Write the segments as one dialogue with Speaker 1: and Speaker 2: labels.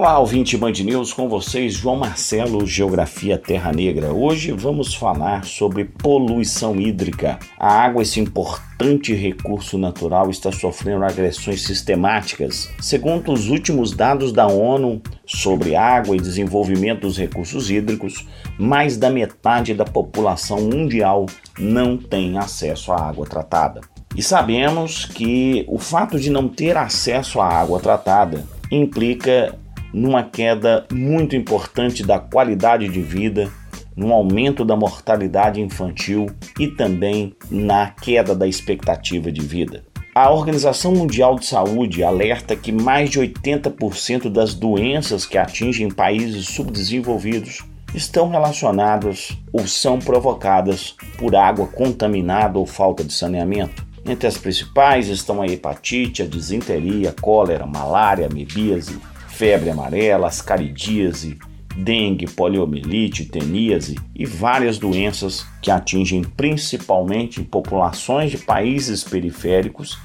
Speaker 1: Olá, ouvinte Band News, com vocês, João Marcelo, Geografia Terra Negra. Hoje vamos falar sobre poluição hídrica. A água, esse importante recurso natural, está sofrendo agressões sistemáticas. Segundo os últimos dados da ONU sobre água e desenvolvimento dos recursos hídricos, mais da metade da população mundial não tem acesso à água tratada. E sabemos que o fato de não ter acesso à água tratada implica numa queda muito importante da qualidade de vida, no aumento da mortalidade infantil e também na queda da expectativa de vida. A Organização Mundial de Saúde alerta que mais de 80% das doenças que atingem países subdesenvolvidos estão relacionadas ou são provocadas por água contaminada ou falta de saneamento. Entre as principais estão a hepatite, a disenteria, cólera, malária, amebíase, febre amarela, ascaridíase, dengue, poliomielite, teníase e várias doenças que atingem principalmente populações de países periféricos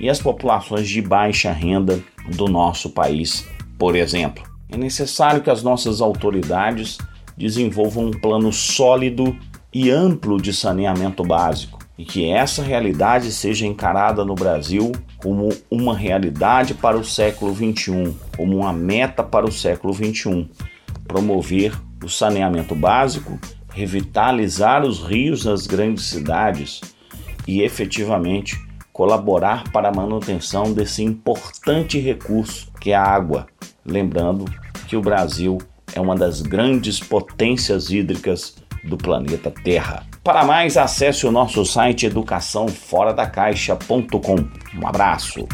Speaker 1: e as populações de baixa renda do nosso país, por exemplo. É necessário que as nossas autoridades desenvolvam um plano sólido e amplo de saneamento básico e que essa realidade seja encarada no Brasil como uma realidade para o século XXI, como uma meta para o século XXI. Promover o saneamento básico, revitalizar os rios nas grandes cidades e efetivamente colaborar para a manutenção desse importante recurso que é a água. Lembrando que o Brasil é uma das grandes potências hídricas do planeta Terra. Para mais, acesse o nosso site educaçãoforadacaixa.com. Um abraço.